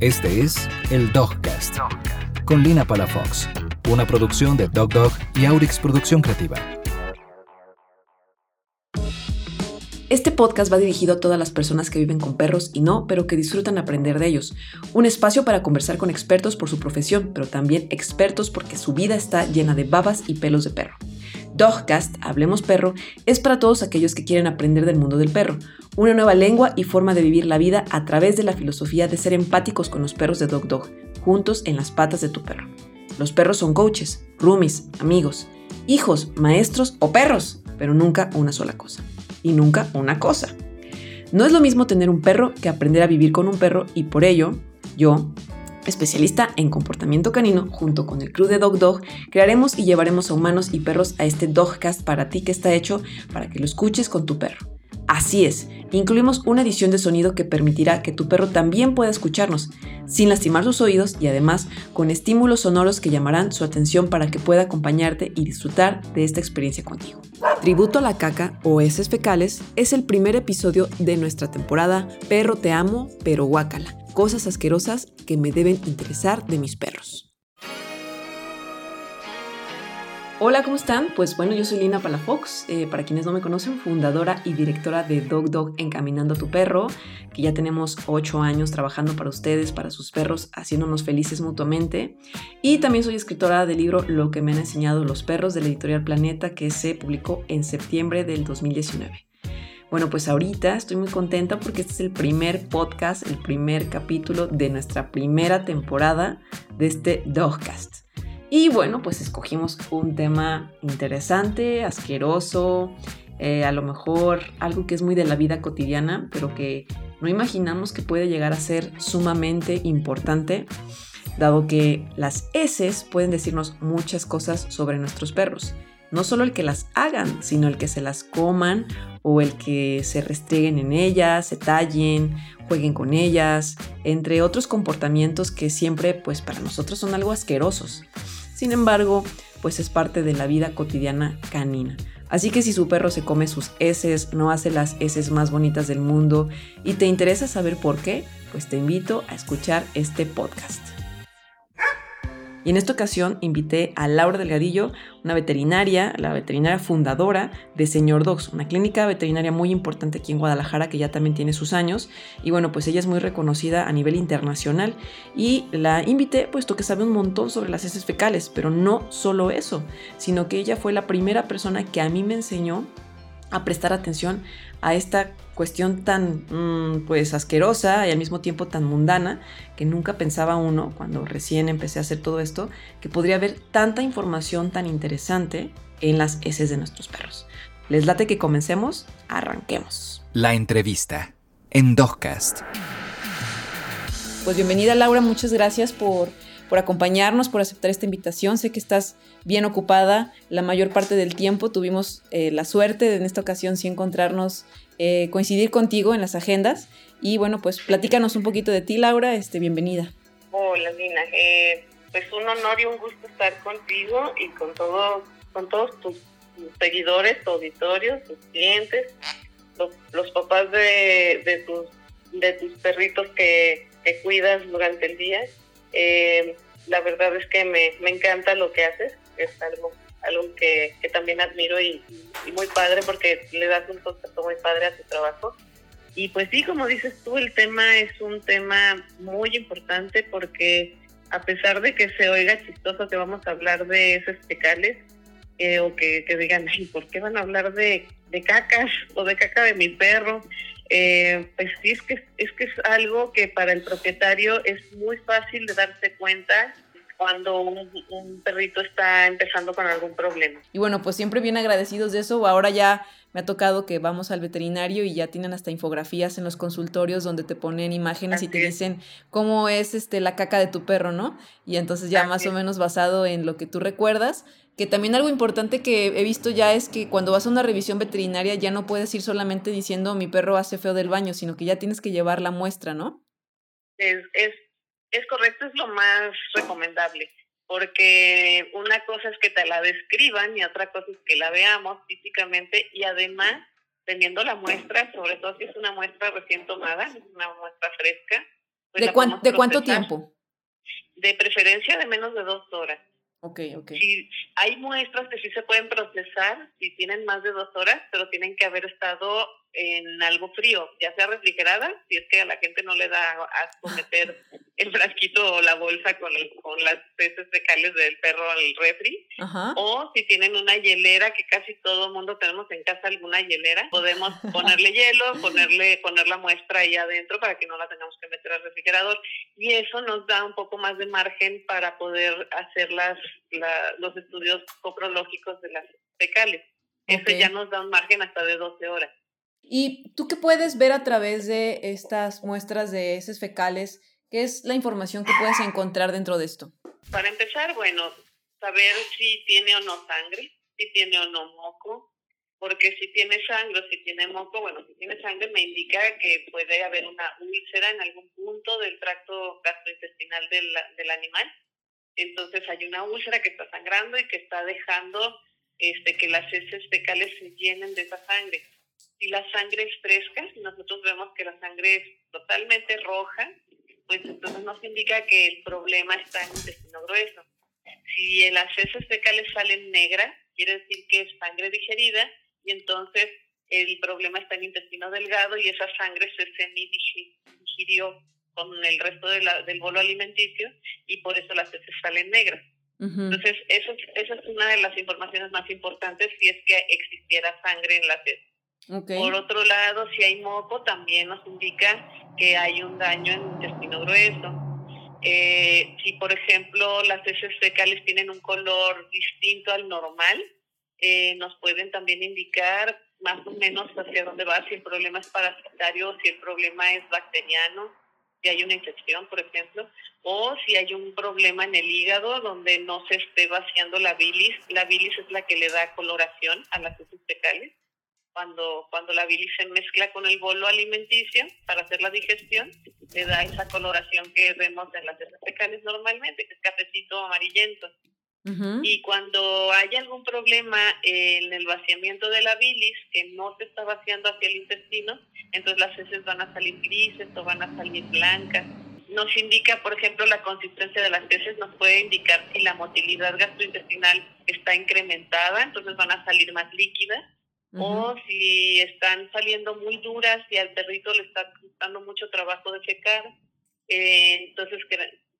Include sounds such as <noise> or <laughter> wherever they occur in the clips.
Este es el Dogcast, con Lina Palafox, una producción de Dog Dog y Aurix Producción Creativa. Este podcast va dirigido a todas las personas que viven con perros y no, pero que disfrutan aprender de ellos. Un espacio para conversar con expertos por su profesión, pero también expertos porque su vida está llena de babas y pelos de perro. Dogcast, Hablemos Perro, es para todos aquellos que quieren aprender del mundo del perro, una nueva lengua y forma de vivir la vida a través de la filosofía de ser empáticos con los perros de Dog Dog, juntos en las patas de tu perro. Los perros son coaches, roomies, amigos, hijos, maestros o perros, pero nunca una sola cosa. Y nunca una cosa. No es lo mismo tener un perro que aprender a vivir con un perro y por ello, yo, especialista en comportamiento canino, junto con el crew de Dog Dog, crearemos y llevaremos a humanos y perros a este Dogcast para ti que está hecho para que lo escuches con tu perro. Así es, incluimos una edición de sonido que permitirá que tu perro también pueda escucharnos, sin lastimar sus oídos y además con estímulos sonoros que llamarán su atención para que pueda acompañarte y disfrutar de esta experiencia contigo. Tributo a la caca o heces fecales es el primer episodio de nuestra temporada Perro te amo, pero guácala cosas asquerosas que me deben interesar de mis perros. Hola, ¿cómo están? Pues bueno, yo soy Lina Palafox, eh, para quienes no me conocen, fundadora y directora de Dog Dog Encaminando a tu Perro, que ya tenemos ocho años trabajando para ustedes, para sus perros, haciéndonos felices mutuamente. Y también soy escritora del libro Lo que me han enseñado los perros de la editorial Planeta, que se publicó en septiembre del 2019. Bueno, pues ahorita estoy muy contenta porque este es el primer podcast, el primer capítulo de nuestra primera temporada de este Dogcast. Y bueno, pues escogimos un tema interesante, asqueroso, eh, a lo mejor algo que es muy de la vida cotidiana, pero que no imaginamos que puede llegar a ser sumamente importante, dado que las heces pueden decirnos muchas cosas sobre nuestros perros. No solo el que las hagan, sino el que se las coman o el que se restreguen en ellas, se tallen, jueguen con ellas, entre otros comportamientos que siempre pues para nosotros son algo asquerosos. Sin embargo, pues es parte de la vida cotidiana canina. Así que si su perro se come sus heces, no hace las heces más bonitas del mundo y te interesa saber por qué, pues te invito a escuchar este podcast. Y en esta ocasión invité a Laura Delgadillo, una veterinaria, la veterinaria fundadora de Señor Dogs, una clínica veterinaria muy importante aquí en Guadalajara que ya también tiene sus años. Y bueno, pues ella es muy reconocida a nivel internacional. Y la invité puesto que sabe un montón sobre las heces fecales, pero no solo eso, sino que ella fue la primera persona que a mí me enseñó a prestar atención a esta cuestión tan mm, pues asquerosa y al mismo tiempo tan mundana que nunca pensaba uno cuando recién empecé a hacer todo esto que podría haber tanta información tan interesante en las heces de nuestros perros. ¿Les late que comencemos? Arranquemos. La entrevista en Dogcast. Pues bienvenida Laura, muchas gracias por por acompañarnos, por aceptar esta invitación. Sé que estás bien ocupada la mayor parte del tiempo. Tuvimos eh, la suerte de en esta ocasión sí encontrarnos, eh, coincidir contigo en las agendas. Y bueno, pues platícanos un poquito de ti, Laura. Este, bienvenida. Hola, Lina. Eh, pues un honor y un gusto estar contigo y con, todo, con todos tus seguidores, tu auditorio, tus clientes, los, papás de, tus, de tus perritos que, que cuidas durante el día. Eh, la verdad es que me, me, encanta lo que haces, es algo algo que, que también admiro y, muy padre porque le das un concepto muy padre a tu trabajo. Y pues sí, como dices tú, el tema es un tema muy importante porque a pesar de que se oiga chistoso que vamos a hablar de esos fecales, eh, o que, que, digan, Ay, ¿por qué van a hablar de, de cacas o de caca de mi perro? Eh, pues sí, es que, es que es algo que para el propietario es muy fácil de darse cuenta cuando un, perrito está empezando con algún problema. Y bueno, pues siempre bien agradecidos de eso. Ahora ya me ha tocado que vamos al veterinario y ya tienen hasta infografías en los consultorios donde te ponen imágenes y te dicen cómo es este la caca de tu perro, ¿no? Y entonces ya más o menos basado en lo que tú recuerdas, que también algo importante que he visto ya es que cuando vas a una revisión veterinaria ya no puedes ir solamente diciendo mi perro hace feo del baño, sino que ya tienes que llevar la muestra, ¿no? Es, es, es correcto, es lo más recomendable, porque una cosa es que te la describan y otra cosa es que la veamos físicamente y además teniendo la muestra, sobre todo si es una muestra recién tomada, es una muestra fresca, Pues ¿De, ¿De cuánto tiempo? De preferencia de menos de dos horas. Ok, ok. Si hay muestras que sí se pueden procesar si tienen más de dos horas, pero tienen que haber estado en algo frío, ya sea refrigerada, si es que a la gente no le da asco meter <laughs> el frasquito o la bolsa con, con las heces fecales del perro al refri, o si tienen una hielera, que casi todo el mundo tenemos en casa alguna hielera, podemos <laughs> ponerle hielo, ponerle poner la muestra ahí adentro para que no la tengamos que meter al refrigerador, y eso nos da un poco más de margen para poder hacer las, los estudios coprológicos de las fecales. Eso ya nos da un margen hasta de 12 horas. ¿Y tú qué puedes ver a través de estas muestras de heces fecales? ¿Qué es la información que puedes encontrar dentro de esto? Para empezar, bueno, saber si tiene o no sangre, si tiene o no moco, porque si tiene sangre o si tiene moco, bueno, si tiene sangre me indica que puede haber una úlcera en algún punto del tracto gastrointestinal del, del animal. Entonces hay una úlcera que está sangrando y que está dejando este, que las heces fecales se llenen de esa sangre si la sangre es fresca, si nosotros vemos que la sangre es totalmente roja, pues entonces nos indica que el problema está en el intestino grueso. Si las heces fecales salen negras, quiere decir que es sangre digerida y entonces el problema está en el intestino delgado y esa sangre se semi-digirió con el resto de la, del bolo alimenticio y por eso las heces salen negras. Entonces, eso, esa es una de las informaciones más importantes si es que existiera sangre en las heces. Por otro lado, si hay moco, también nos indica que hay un daño en el intestino grueso. Eh, si, por ejemplo, las heces fecales tienen un color distinto al normal, eh, nos pueden también indicar más o menos hacia dónde va, si el problema es parasitario, si el problema es bacteriano, si hay una infección, por ejemplo, o si hay un problema en el hígado donde no se esté vaciando la bilis. La bilis es la que le da coloración a las heces fecales cuando, cuando la bilis se mezcla con el bolo alimenticio para hacer la digestión, le da esa coloración que vemos en las heces fecales normalmente, que es cafecito amarillento. Y cuando hay algún problema en el vaciamiento de la bilis, que no se está vaciando hacia el intestino, entonces las heces van a salir grises o van a salir blancas. Nos indica, por ejemplo, la consistencia de las heces, nos puede indicar si la motilidad gastrointestinal está incrementada, entonces van a salir más líquidas o si están saliendo muy duras y al perrito le está costando mucho trabajo de secar, eh, entonces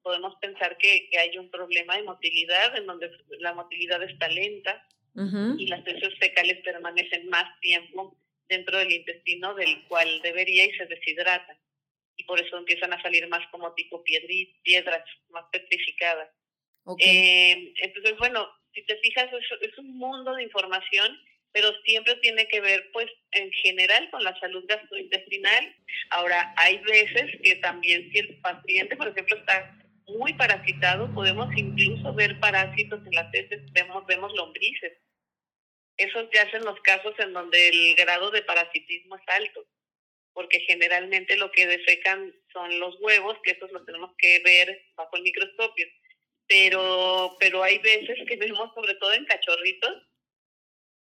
podemos pensar que, hay un problema de motilidad, en donde la motilidad está lenta y las heces fecales permanecen más tiempo dentro del intestino del cual debería y se deshidratan. Y por eso empiezan a salir más como tipo piedras, más petrificadas. Eh, entonces, bueno, si te fijas, es, es un mundo de información pero siempre tiene que ver, pues, en general con la salud gastrointestinal. Ahora, hay veces que también si el paciente, por ejemplo, está muy parasitado, podemos incluso ver parásitos en las heces, vemos, vemos lombrices. Eso se hace en los casos en donde el grado de parasitismo es alto, porque generalmente lo que defecan son los huevos, que esos los tenemos que ver bajo el microscopio. Pero, pero hay veces que vemos, sobre todo en cachorritos,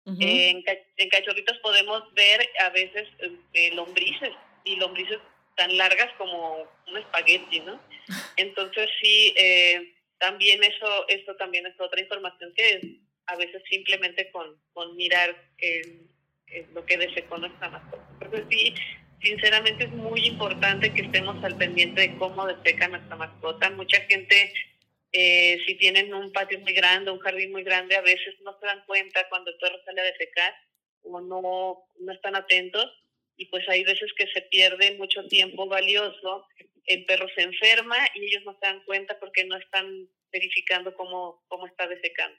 en, cachorritos podemos ver a veces eh, lombrices y lombrices tan largas como un espagueti, ¿no? <laughs> Entonces sí, eh, también eso, eso también es otra información que a veces simplemente con, con mirar lo que desecó nuestra mascota. Entonces sí, sinceramente es muy importante que estemos al pendiente de cómo deseca nuestra mascota. Mucha gente eh, si tienen un patio muy grande, un jardín muy grande, a veces no se dan cuenta cuando el perro sale a defecar o no, no están atentos y pues hay veces que se pierde mucho tiempo valioso, el perro se enferma y ellos no se dan cuenta porque no están verificando cómo, cómo está defecando.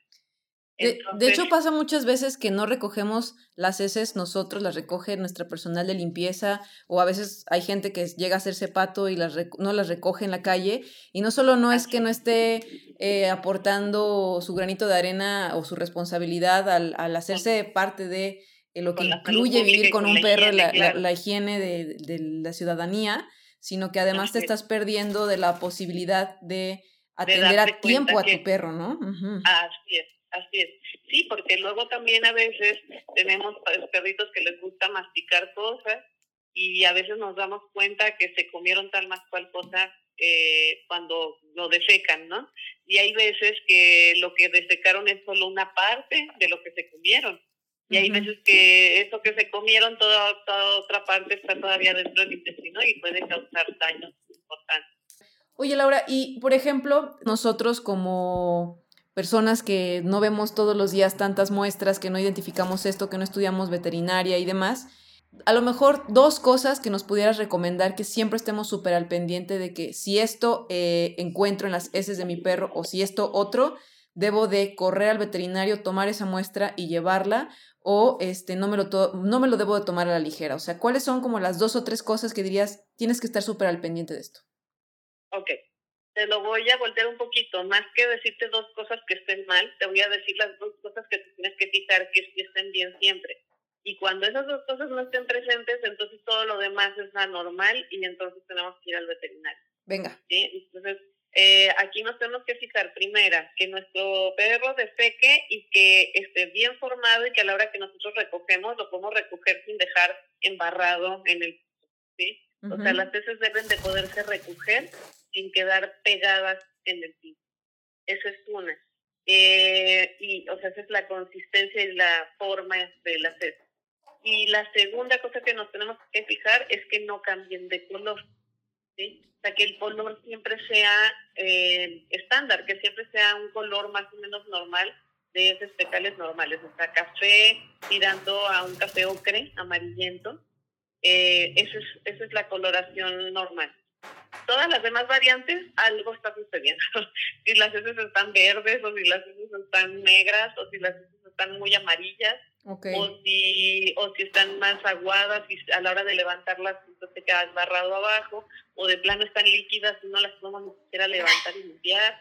De, hecho, pasa muchas veces que no recogemos las heces nosotros, las recoge nuestra personal de limpieza, o a veces hay gente que llega a hacerse pato y las no las recoge en la calle. Y no solo no es que no esté eh, aportando su granito de arena o su responsabilidad al, al hacerse parte de eh, lo que incluye vivir con un perro, la, la, higiene de, de, la ciudadanía, sino que además te estás perdiendo de la posibilidad de atender a tiempo a tu perro, ¿no? Así es. Así es. Sí, porque luego también a veces tenemos perritos que les gusta masticar cosas y a veces nos damos cuenta que se comieron tal más cual cosa eh, cuando lo defecan, ¿no? Y hay veces que lo que defecaron es solo una parte de lo que se comieron. Y hay veces que eso que se comieron, toda, toda otra parte está todavía dentro del intestino y puede causar daños importantes. Oye, Laura, y por ejemplo, nosotros como personas que no vemos todos los días tantas muestras, que no identificamos esto, que no estudiamos veterinaria y demás, a lo mejor dos cosas que nos pudieras recomendar que siempre estemos súper al pendiente de que si esto eh, encuentro en las heces de mi perro o si esto otro, debo de correr al veterinario, tomar esa muestra y llevarla o este, no, me lo no me lo debo de tomar a la ligera. O sea, ¿cuáles son como las dos o tres cosas que dirías tienes que estar súper al pendiente de esto? Ok, te lo voy a voltear un poquito. Más que decirte dos cosas que estén mal, te voy a decir las dos cosas que tienes que fijar que estén bien siempre. Y cuando esas dos cosas no estén presentes, entonces todo lo demás es anormal y entonces tenemos que ir al veterinario. Venga. ¿sí? Entonces, eh, aquí nos tenemos que fijar, primera, que nuestro perro defeque y que esté bien formado y que a la hora que nosotros recogemos, lo podemos recoger sin dejar embarrado en el ¿sí? O sea, las heces deben de poderse recoger sin quedar pegadas en el piso. Esa es una. Eh, y, o sea, esa es la consistencia y la forma de las heces. Y la segunda cosa que nos tenemos que fijar es que no cambien de color. ¿sí? O sea, que el color siempre sea eh, estándar, que siempre sea un color más o menos normal de esos fecales normales. O sea, café tirando a un café ocre, amarillento. Eh, es, esa es la coloración normal. Todas las demás variantes, algo está sucediendo. <laughs> si las heces están verdes, o si las heces están negras, o si las heces están muy amarillas, o, si, o si están más aguadas y a la hora de levantarlas se queda barrado abajo, o de plano están líquidas y no las podemos ni siquiera levantar y limpiar.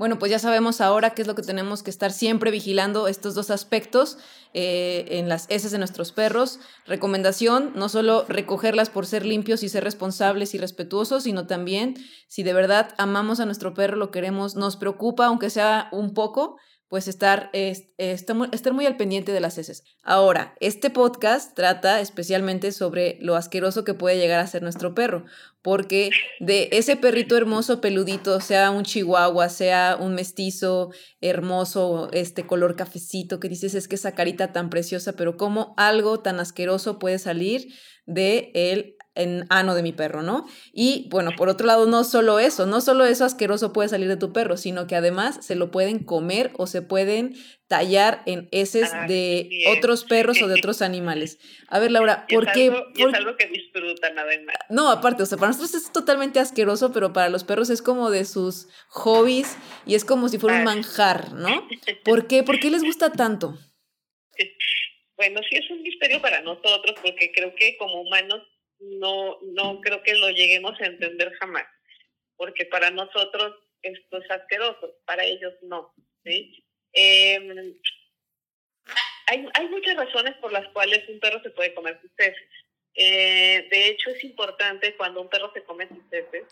Bueno, pues ya sabemos ahora qué es lo que tenemos que estar siempre vigilando estos dos aspectos eh, en las heces de nuestros perros. Recomendación, no solo recogerlas por ser limpios y ser responsables y respetuosos, sino también si de verdad amamos a nuestro perro, lo queremos, nos preocupa, aunque sea un poco, pues estar, estar muy al pendiente de las heces. Ahora, este podcast trata especialmente sobre lo asqueroso que puede llegar a ser nuestro perro, porque de ese perrito hermoso peludito, sea un chihuahua, sea un mestizo hermoso, este color cafecito, que dices es que esa carita tan preciosa, pero cómo algo tan asqueroso puede salir de él en ano de mi perro, ¿no? Y bueno, por otro lado, no solo eso, no solo eso asqueroso puede salir de tu perro, sino que además se lo pueden comer o se pueden tallar en heces ah, de otros <laughs> perros o de otros animales. A ver, Laura, ¿por qué? es algo que disfrutan además. No, aparte, o sea, para nosotros es totalmente asqueroso, pero para los perros es como de sus hobbies y es como si fuera un manjar, ¿no? <laughs> ¿Por qué? ¿Por qué les gusta tanto? <laughs> Bueno, sí es un misterio para nosotros porque creo que como humanos no, no creo que lo lleguemos a entender jamás, porque para nosotros esto es asqueroso, para ellos no. ¿sí? Em, hay, hay muchas razones por las cuales un perro se puede comer sus heces. Eh, de hecho, es importante cuando un perro se come sus heces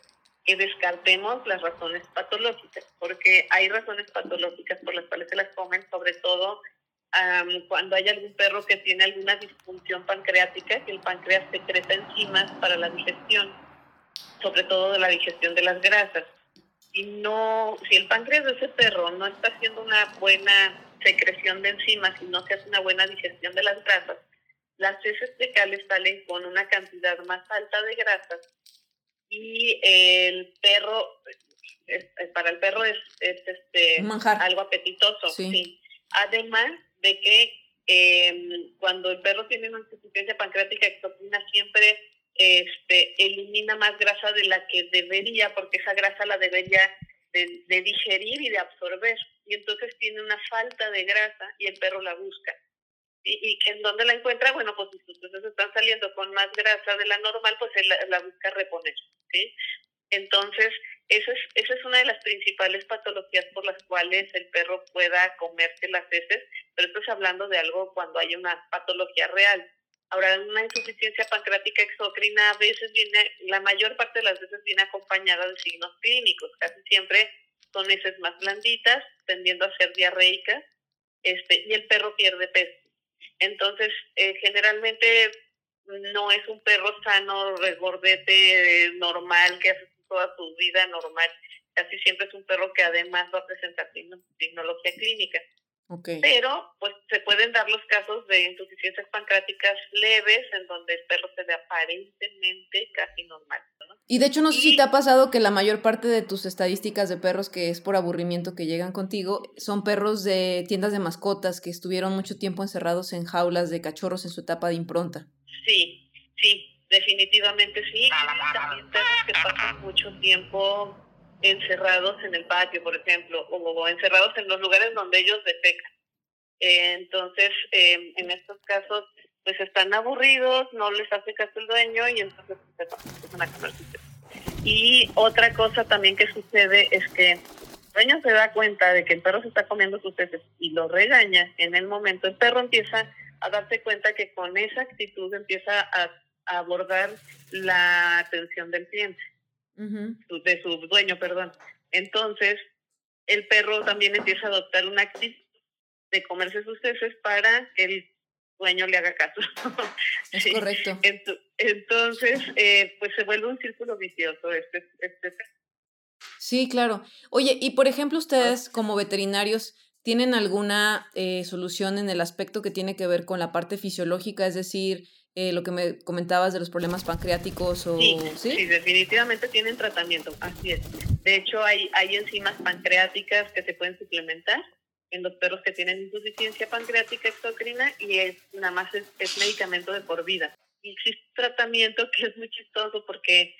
que descartemos las razones patológicas, porque hay razones patológicas por las cuales se las comen, sobre todo cuando hay algún perro que tiene alguna disfunción pancreática, que el páncreas secreta enzimas para la digestión, sobre todo de la digestión de las grasas. Si, no, si el páncreas de ese perro no está haciendo una buena secreción de enzimas y no se hace una buena digestión de las grasas, las heces fecales salen con una cantidad más alta de grasas y el perro, para el perro es, este, algo apetitoso. Sí. Además, de que em, cuando el perro tiene una insuficiencia pancreática exocrina siempre este, elimina más grasa de la que debería, porque esa grasa la debería de, digerir y de absorber. Y entonces tiene una falta de grasa y el perro la busca. ¿Y, en dónde la encuentra? Bueno, pues si sus peces están saliendo con más grasa de la normal, pues él la, la busca reponer. ¿sí? Entonces, esa es, esa es una de las principales patologías por las cuales el perro pueda comerse las heces, pero esto es hablando de algo cuando hay una patología real. Ahora, una insuficiencia pancreática exocrina a veces viene, la mayor parte de las veces viene acompañada de signos clínicos, casi siempre son heces más blanditas, tendiendo a ser diarreicas, este, y el perro pierde peso. Entonces, eh, generalmente no es un perro sano, regordete, normal, que hace toda su vida normal. Casi siempre es un perro que además va a presentar tecnología clínica. Pero pues se pueden dar los casos de insuficiencias pancreáticas leves en donde el perro se ve aparentemente casi normal. Y de hecho no sé si te ha pasado que la mayor parte de tus estadísticas de perros que es por aburrimiento que llegan contigo son perros de tiendas de mascotas que estuvieron mucho tiempo encerrados en jaulas de cachorros en su etapa de impronta. Sí, sí, definitivamente sí. también perros que pasan mucho tiempo encerrados en el patio, por ejemplo, o, encerrados en los lugares donde ellos defecan. Eh, entonces, em, en estos casos, pues están aburridos, no les hace caso el dueño y entonces pues, empiezan a comer Y otra cosa también que sucede es que el dueño se da cuenta de que el perro se está comiendo sus heces y lo regaña en el momento. El perro empieza a darse cuenta que con esa actitud empieza a abordar la atención del cliente de su dueño, perdón. Entonces, el perro también empieza a adoptar una actitud de comerse sus heces para que el dueño le haga caso. <laughs> Es correcto. Entonces, eh, pues se vuelve un círculo vicioso este, este. Sí, claro. Oye, y por ejemplo, ustedes como veterinarios, ¿tienen alguna eh, solución en el aspecto que tiene que ver con la parte fisiológica? Es decir, eh, lo que me comentabas de los problemas pancreáticos o sí, definitivamente tienen tratamiento, así es. De hecho, hay, hay enzimas pancreáticas que se pueden suplementar en los perros que tienen insuficiencia pancreática exocrina y es nada más es, medicamento de por vida. Y existe tratamiento que es muy chistoso porque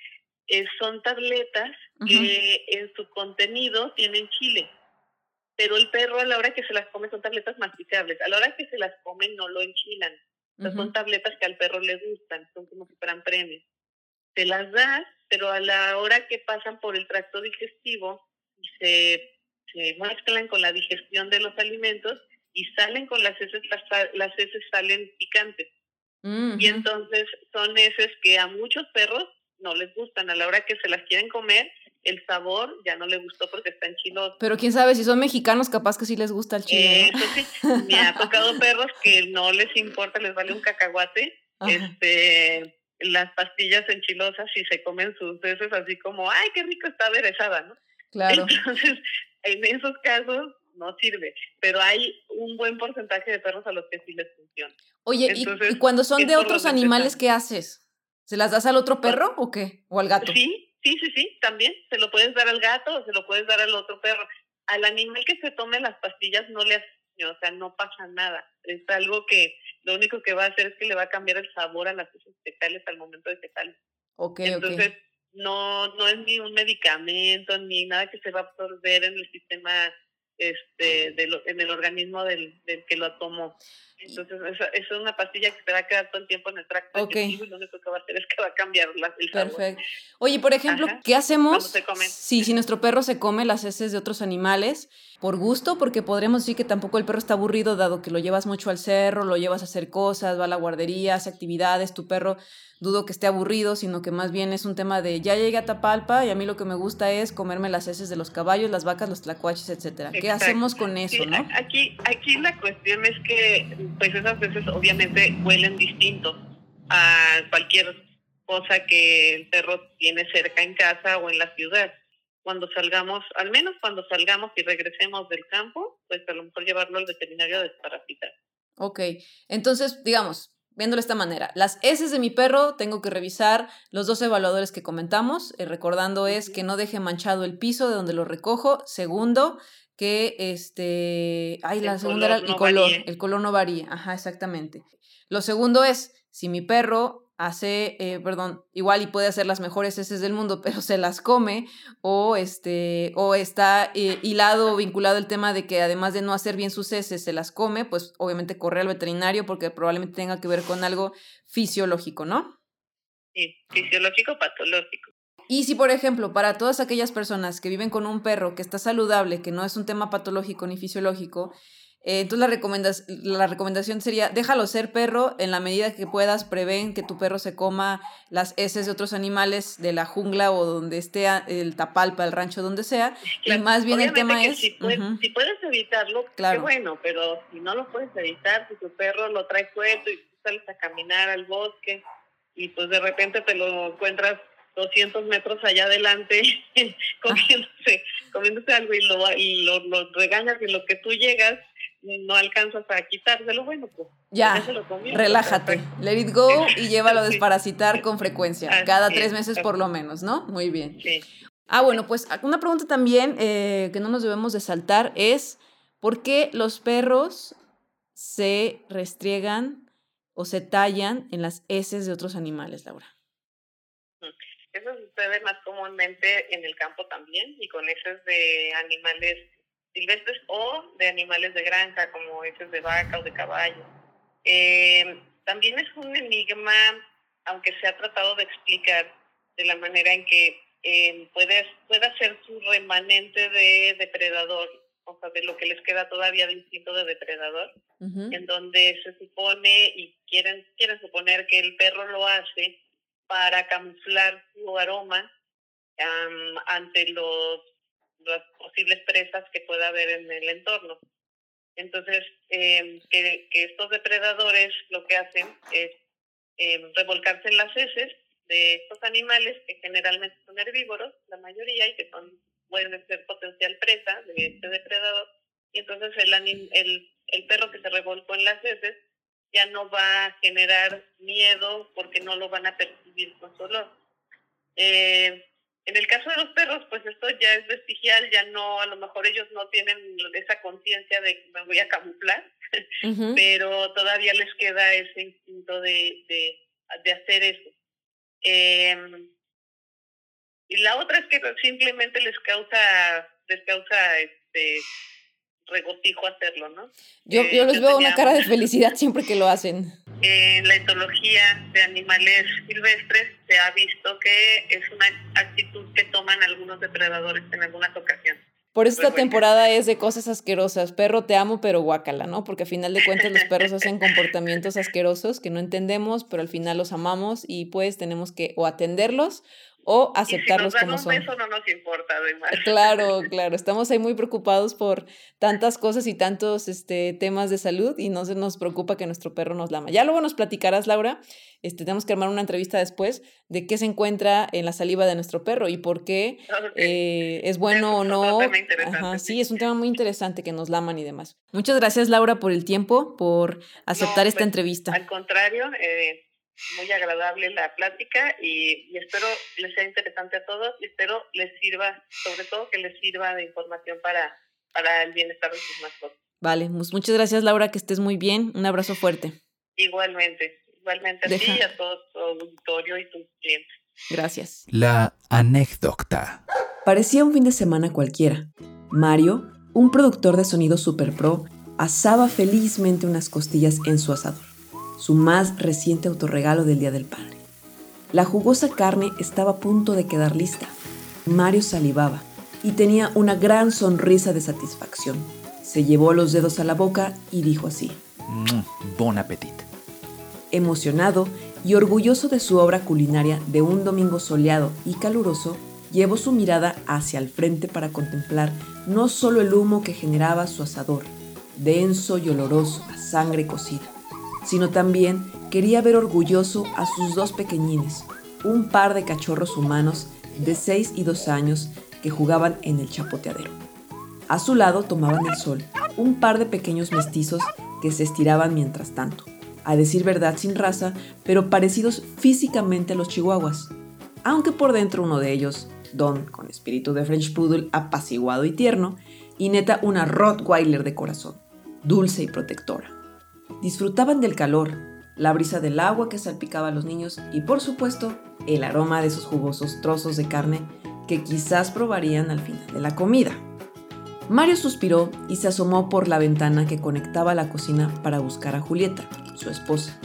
eh, son tabletas que en su contenido tienen chile. Pero el perro a la hora que se las come son tabletas masticables. A la hora que se las come no lo enchilan son tabletas que al perro le gustan, son como si fueran premios. Te las das, pero a la hora que pasan por el tracto digestivo y se, se mezclan con la digestión de los alimentos y salen con las heces, las, heces salen picantes. Y entonces son heces que a muchos perros no les gustan. A la hora que se las quieren comer, el sabor ya no le gustó porque está enchiloso. Pero quién sabe, si son mexicanos, capaz que sí les gusta el chile. Eso sí, me ha <laughs> tocado perros que no les importa, les vale un cacahuate, este, las pastillas enchilosas y se comen sus heces así como, ay, qué rico está aderezada, ¿no? Claro. Entonces, en esos casos no sirve, pero hay un buen porcentaje de perros a los que sí les funciona. Oye, ¿y, cuando son de otros animales, qué haces? ¿Se las das al otro pues perro o qué? ¿O al gato? Sí, Sí, sí, sí, también. Se lo puedes dar al gato o se lo puedes dar al otro perro. Al animal que se tome las pastillas no le hace, o sea, no pasa nada. Es algo que lo único que va a hacer es que le va a cambiar el sabor a las heces fecales al momento de fecal. Okay, Entonces, no no es ni un medicamento ni nada que se va a absorber en el sistema este de en el organismo del, del que lo tomó. Entonces, es una pastilla que se va a quedar todo el tiempo en el tracto okay. y lo único que va a hacer es que va a cambiar la, el sabor. Perfecto. Oye, por ejemplo, ¿qué hacemos si, si nuestro perro se come las heces de otros animales por gusto? Porque podríamos decir que tampoco el perro está aburrido, dado que lo llevas mucho al cerro, lo llevas a hacer cosas, va a la guardería, hace actividades, tu perro dudo que esté aburrido, sino que más bien es un tema de ya llegué a Tapalpa y a mí lo que me gusta es comerme las heces de los caballos, las vacas, los tlacuaches, etcétera. ¿Qué hacemos con eso, no? Aquí, aquí la cuestión es que pues esas veces obviamente huelen distinto a cualquier cosa que el perro tiene cerca en casa o en la ciudad. Cuando salgamos, al menos cuando salgamos y regresemos del campo, pues a lo mejor llevarlo al veterinario a desparasitar. Ok, entonces, digamos, viéndolo de esta manera, las heces de mi perro tengo que revisar los dos evaluadores que comentamos, eh, recordando es que no deje manchado el piso de donde lo recojo, segundo, que este, ay, la segunda era el color, el color no varía, ajá, exactamente. Lo segundo es, si mi perro hace, eh, perdón, igual y puede hacer las mejores heces del mundo, <laughs> pero se las come, o este, o está eh, hilado o vinculado el tema de que además de no hacer bien sus heces, se las come, pues obviamente corre al veterinario porque probablemente tenga que ver con algo fisiológico, ¿no? Sí, fisiológico patológico. Y si, por ejemplo, para todas aquellas personas que viven con un perro que está saludable, que no es un tema patológico ni fisiológico, eh, entonces la, recomendas la recomendación sería, déjalo ser perro en la medida que puedas, prevén que tu perro se coma las heces de otros animales de la jungla o donde esté el tapalpa, el rancho, donde sea. y más bien el tema es... Si, puedes, si puedes evitarlo, claro. qué bueno, pero si no lo puedes evitar, si tu perro lo trae suelto y sales a caminar al bosque, y pues de repente te lo encuentras 200 metros allá adelante <laughs> comiéndose, comiéndose algo y lo, y lo, lo regañas y lo que tú llegas no alcanzas a quitárselo, bueno, pues ya, relájate, let it go y llévalo a <laughs> desparasitar con frecuencia, cada tres meses por lo menos, ¿no? Muy bien. Sí. Ah, bueno, pues una pregunta también eh, que no nos debemos de saltar es, ¿por qué los perros se restriegan o se tallan en las heces de otros animales, Laura? Eso sucede más comúnmente en el campo también y con heces de animales silvestres o de animales de granja, como heces de vaca o de caballo. Eh, también es un enigma, aunque se ha tratado de explicar de la manera en que eh, puede, puede ser su remanente de depredador, o sea, de lo que les queda todavía de instinto de depredador, en donde se supone y quieren, quieren suponer que el perro lo hace para camuflar su aroma ante los las posibles presas que pueda haber en el entorno. Entonces, eh, que, estos depredadores lo que hacen es eh, revolcarse en las heces de estos animales que generalmente son herbívoros, la mayoría, y que son pueden ser potencial presa de este depredador. Y entonces el, el, el perro que se revolcó en las heces ya no va a generar miedo porque no lo van a percibir con su olor. Eh, en el caso de los perros, pues esto ya es vestigial, ya no, a lo mejor ellos no tienen esa conciencia de que me voy a camuflar, <laughs> pero todavía les queda ese instinto de, de, de hacer eso. Eh, y la otra es que simplemente les causa, les causa este regocijo hacerlo, ¿no? Yo, yo les veo una cara de felicidad siempre que lo hacen. En la etología de animales silvestres se ha visto que es una actitud que toman algunos depredadores en algunas ocasiones. Por eso esta temporada es de cosas asquerosas. Perro, te amo, pero guácala, ¿no? Porque al final de cuentas los perros hacen comportamientos asquerosos que no entendemos, pero al final los amamos y pues tenemos que o atenderlos o aceptarlos y como un son. No nos importa, además. <laughs> Claro, claro, estamos ahí muy preocupados por tantas cosas y tantos este, temas de salud y no se nos preocupa que nuestro perro nos lama. Ya luego nos platicarás, Laura, este, tenemos que armar una entrevista después de qué se encuentra en la saliva de nuestro perro y por qué eh, es bueno o no. Ajá, sí, es un tema muy interesante que nos laman y demás. Muchas gracias, Laura, por el tiempo, por aceptar esta pues, entrevista. Al contrario, eh, muy agradable la plática y, espero les sea interesante a todos y espero les sirva, sobre todo que les sirva de información para, para el bienestar de sus mascotas. Vale, muchas gracias Laura, que estés muy bien. Un abrazo fuerte. Igualmente, igualmente a ti y a todo tu auditorio y tus clientes. Gracias. La anécdota. Parecía un fin de semana cualquiera. Mario, un productor de sonido super pro, asaba felizmente unas costillas en su asador su más reciente autorregalo del Día del Padre. La jugosa carne estaba a punto de quedar lista. Mario salivaba y tenía una gran sonrisa de satisfacción. Se llevó los dedos a la boca y dijo así. Mm, bon appetit. Emocionado y orgulloso de su obra culinaria de un domingo soleado y caluroso, llevó su mirada hacia el frente para contemplar no solo el humo que generaba su asador, denso y oloroso a sangre cocida, sino también quería ver orgulloso a sus dos pequeñines, un par de cachorros humanos de 6 y 2 años que jugaban en el chapoteadero. A su lado tomaban el sol un par de pequeños mestizos que se estiraban mientras tanto, a decir verdad sin raza, pero parecidos físicamente a los chihuahuas, aunque por dentro uno de ellos, Don, con espíritu de French Poodle apaciguado y tierno, y Neta una Rottweiler de corazón, dulce y protectora. Disfrutaban del calor, la brisa del agua que salpicaba a los niños y por supuesto el aroma de esos jugosos trozos de carne que quizás probarían al final de la comida. Mario suspiró y se asomó por la ventana que conectaba la cocina para buscar a Julieta, su esposa,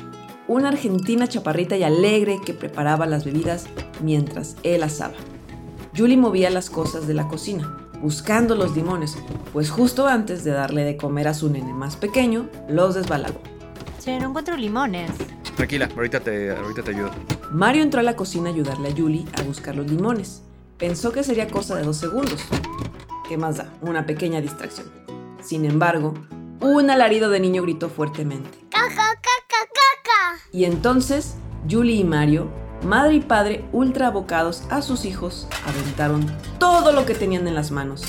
una argentina chaparrita y alegre que preparaba las bebidas mientras él asaba. Julie movía las cosas de la cocina, buscando los limones, pues justo antes de darle de comer a su nene más pequeño, los desbalagó. Che, no encuentro limones. Tranquila, ahorita te, ahorita te ayudo. Mario entró a la cocina a ayudarle a Julie a buscar los limones. Pensó que sería cosa de dos segundos. ¿Qué más da? Una pequeña distracción. Sin embargo, un alarido de niño gritó fuertemente. ¡Caca, caca, caca! Y entonces Julie y Mario, madre y padre ultra abocados a sus hijos, aventaron todo lo que tenían en las manos.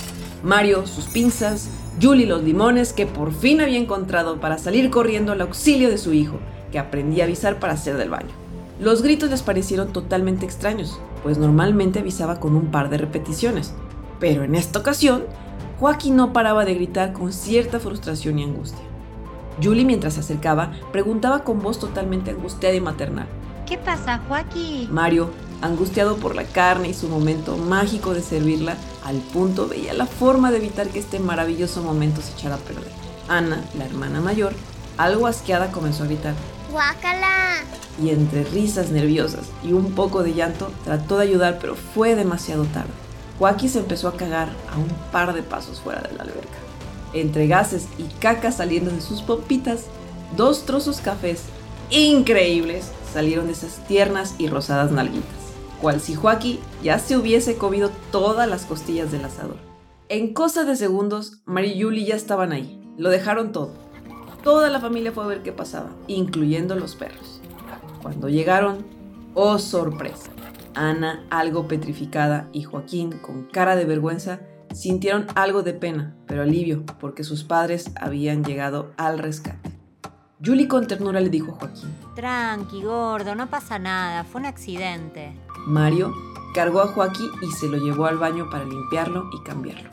Mario sus pinzas, Julie los limones que por fin había encontrado para salir corriendo al auxilio de su hijo, que aprendía a avisar para hacer del baño. Los gritos les parecieron totalmente extraños, pues normalmente avisaba con un par de repeticiones, pero en esta ocasión, Joaquín no paraba de gritar con cierta frustración y angustia. Julie, mientras se acercaba, preguntaba con voz totalmente angustiada y maternal. ¿Qué pasa, Joaquín? Mario, angustiado por la carne y su momento mágico de servirla, al punto veía la forma de evitar que este maravilloso momento se echara a perder. Ana, la hermana mayor, algo asqueada comenzó a gritar. ¡Guácala! Y entre risas nerviosas y un poco de llanto, trató de ayudar, pero fue demasiado tarde. Joaquín se empezó a cagar a un par de pasos fuera de la alberca. Entre gases y caca saliendo de sus pompitas, dos trozos cafés increíbles salieron de esas tiernas y rosadas nalguitas, cual si Joaquín ya se hubiese comido todas las costillas del asador. En cosa de segundos, Mary y Julie ya estaban ahí. Lo dejaron todo. Toda la familia fue a ver qué pasaba, incluyendo los perros. Cuando llegaron, oh sorpresa. Ana, algo petrificada, y Joaquín, con cara de vergüenza, sintieron algo de pena, pero alivio, porque sus padres habían llegado al rescate. Julie con ternura le dijo a Joaquín. Tranqui, gordo, no pasa nada, fue un accidente. Mario cargó a Joaquín y se lo llevó al baño para limpiarlo y cambiarlo.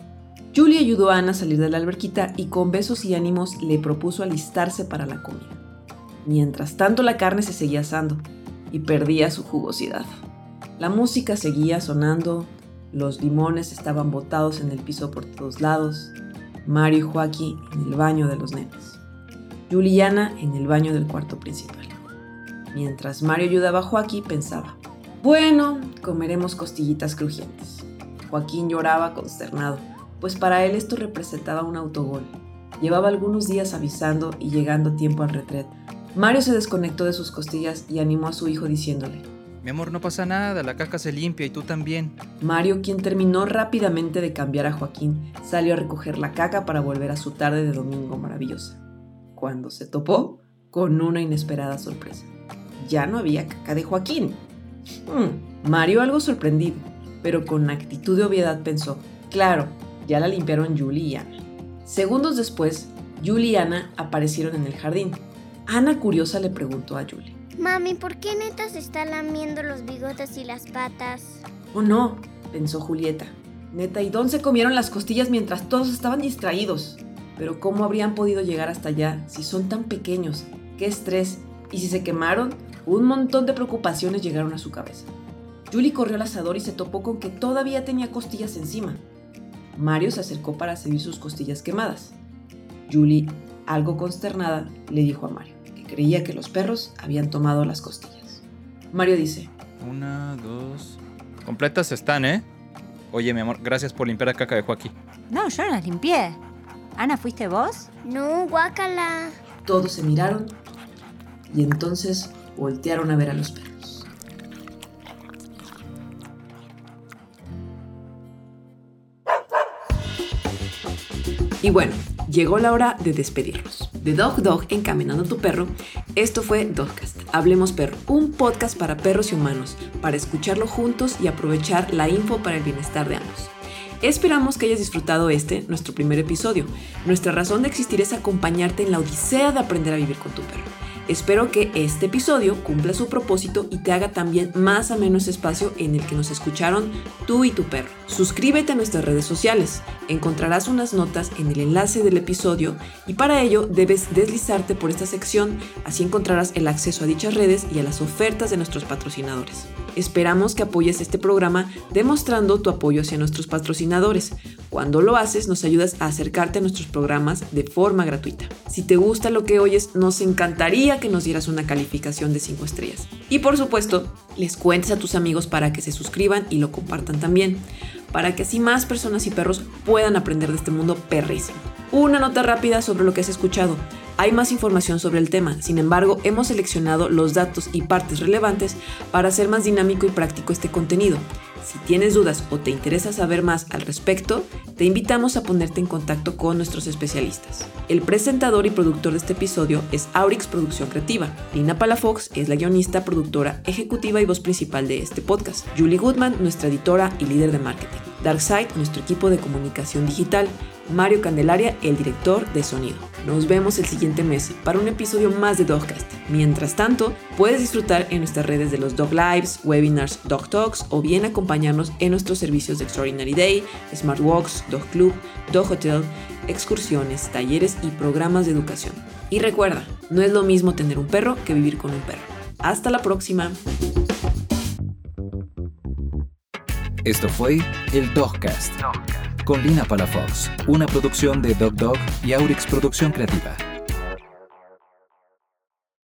Julie ayudó a Ana a salir de la alberquita y con besos y ánimos le propuso alistarse para la comida. Mientras tanto la carne se seguía asando y perdía su jugosidad. La música seguía sonando, los limones estaban botados en el piso por todos lados, Mario y Joaquín en el baño de los nenes, Juliana en el baño del cuarto principal. Mientras Mario ayudaba a Joaquín pensaba, bueno, comeremos costillitas crujientes. Joaquín lloraba consternado, pues para él esto representaba un autogol. Llevaba algunos días avisando y llegando a tiempo al retret. Mario se desconectó de sus costillas y animó a su hijo diciéndole, Mi amor, no pasa nada, la caca se limpia y tú también. Mario, quien terminó rápidamente de cambiar a Joaquín, salió a recoger la caca para volver a su tarde de domingo maravillosa, cuando se topó con una inesperada sorpresa. Ya no había caca de Joaquín. Hmm, Mario algo sorprendido, pero con actitud de obviedad pensó, claro, ya la limpiaron Julie y Ana. Segundos después, Julie y Ana aparecieron en el jardín. Ana curiosa le preguntó a Julie, Mami, ¿por qué neta se está lamiendo los bigotes y las patas? Oh no, pensó Julieta. Neta y Don se comieron las costillas mientras todos estaban distraídos. Pero ¿cómo habrían podido llegar hasta allá si son tan pequeños? ¡Qué estrés! Y si se quemaron, un montón de preocupaciones llegaron a su cabeza. Julie corrió al asador y se topó con que todavía tenía costillas encima. Mario se acercó para servir sus costillas quemadas. Julie, algo consternada, le dijo a Mario que creía que los perros habían tomado las costillas. Mario dice, Una, dos. Completas están, ¿eh? Oye, mi amor, gracias por limpiar la caca de Joaquín. No, yo no las limpié. Ana, ¿fuiste vos? No, guácala. todos se miraron y entonces voltearon a ver a los perros. Y bueno, llegó la hora de despedirnos. De Dog Dog Encaminando a tu perro, esto fue Dogcast, Hablemos Perro, un podcast para perros y humanos, para escucharlo juntos y aprovechar la info para el bienestar de ambos. Esperamos que hayas disfrutado este, nuestro primer episodio. Nuestra razón de existir es acompañarte en la odisea de aprender a vivir con tu perro. Espero que este episodio cumpla su propósito y te haga también más ameno ese espacio en el que nos escucharon tú y tu perro. Suscríbete a nuestras redes sociales. Encontrarás unas notas en el enlace del episodio y para ello debes deslizarte por esta sección, así encontrarás el acceso a dichas redes y a las ofertas de nuestros patrocinadores. Esperamos que apoyes este programa demostrando tu apoyo hacia nuestros patrocinadores. Cuando lo haces, nos ayudas a acercarte a nuestros programas de forma gratuita. Si te gusta lo que oyes, nos encantaría que nos dieras una calificación de 5 estrellas. Y por supuesto, les cuentes a tus amigos para que se suscriban y lo compartan también, para que así más personas y perros puedan aprender de este mundo perrísimo. Una nota rápida sobre lo que has escuchado. Hay más información sobre el tema, sin embargo, hemos seleccionado los datos y partes relevantes para hacer más dinámico y práctico este contenido. Si tienes dudas o te interesa saber más al respecto, te invitamos a ponerte en contacto con nuestros especialistas. El presentador y productor de este episodio es Aurix Producción Creativa. Lina Palafox es la guionista, productora, ejecutiva y voz principal de este podcast. Julie Goodman, nuestra editora y líder de marketing. Darkside, nuestro equipo de comunicación digital. Mario Candelaria, el director de sonido. Nos vemos el siguiente mes para un episodio más de Dogcast. Mientras tanto, puedes disfrutar en nuestras redes de los Dog Lives, webinars, Dog Talks o bien acompañarnos en nuestros servicios de Extraordinary Day, Smart Walks, Dog Club, Dog Hotel, excursiones, talleres y programas de educación. Y recuerda, no es lo mismo tener un perro que vivir con un perro. Hasta la próxima. Esto fue el Dogcast con Lina Palafox, una producción de Dog Dog y Aurix Producción Creativa.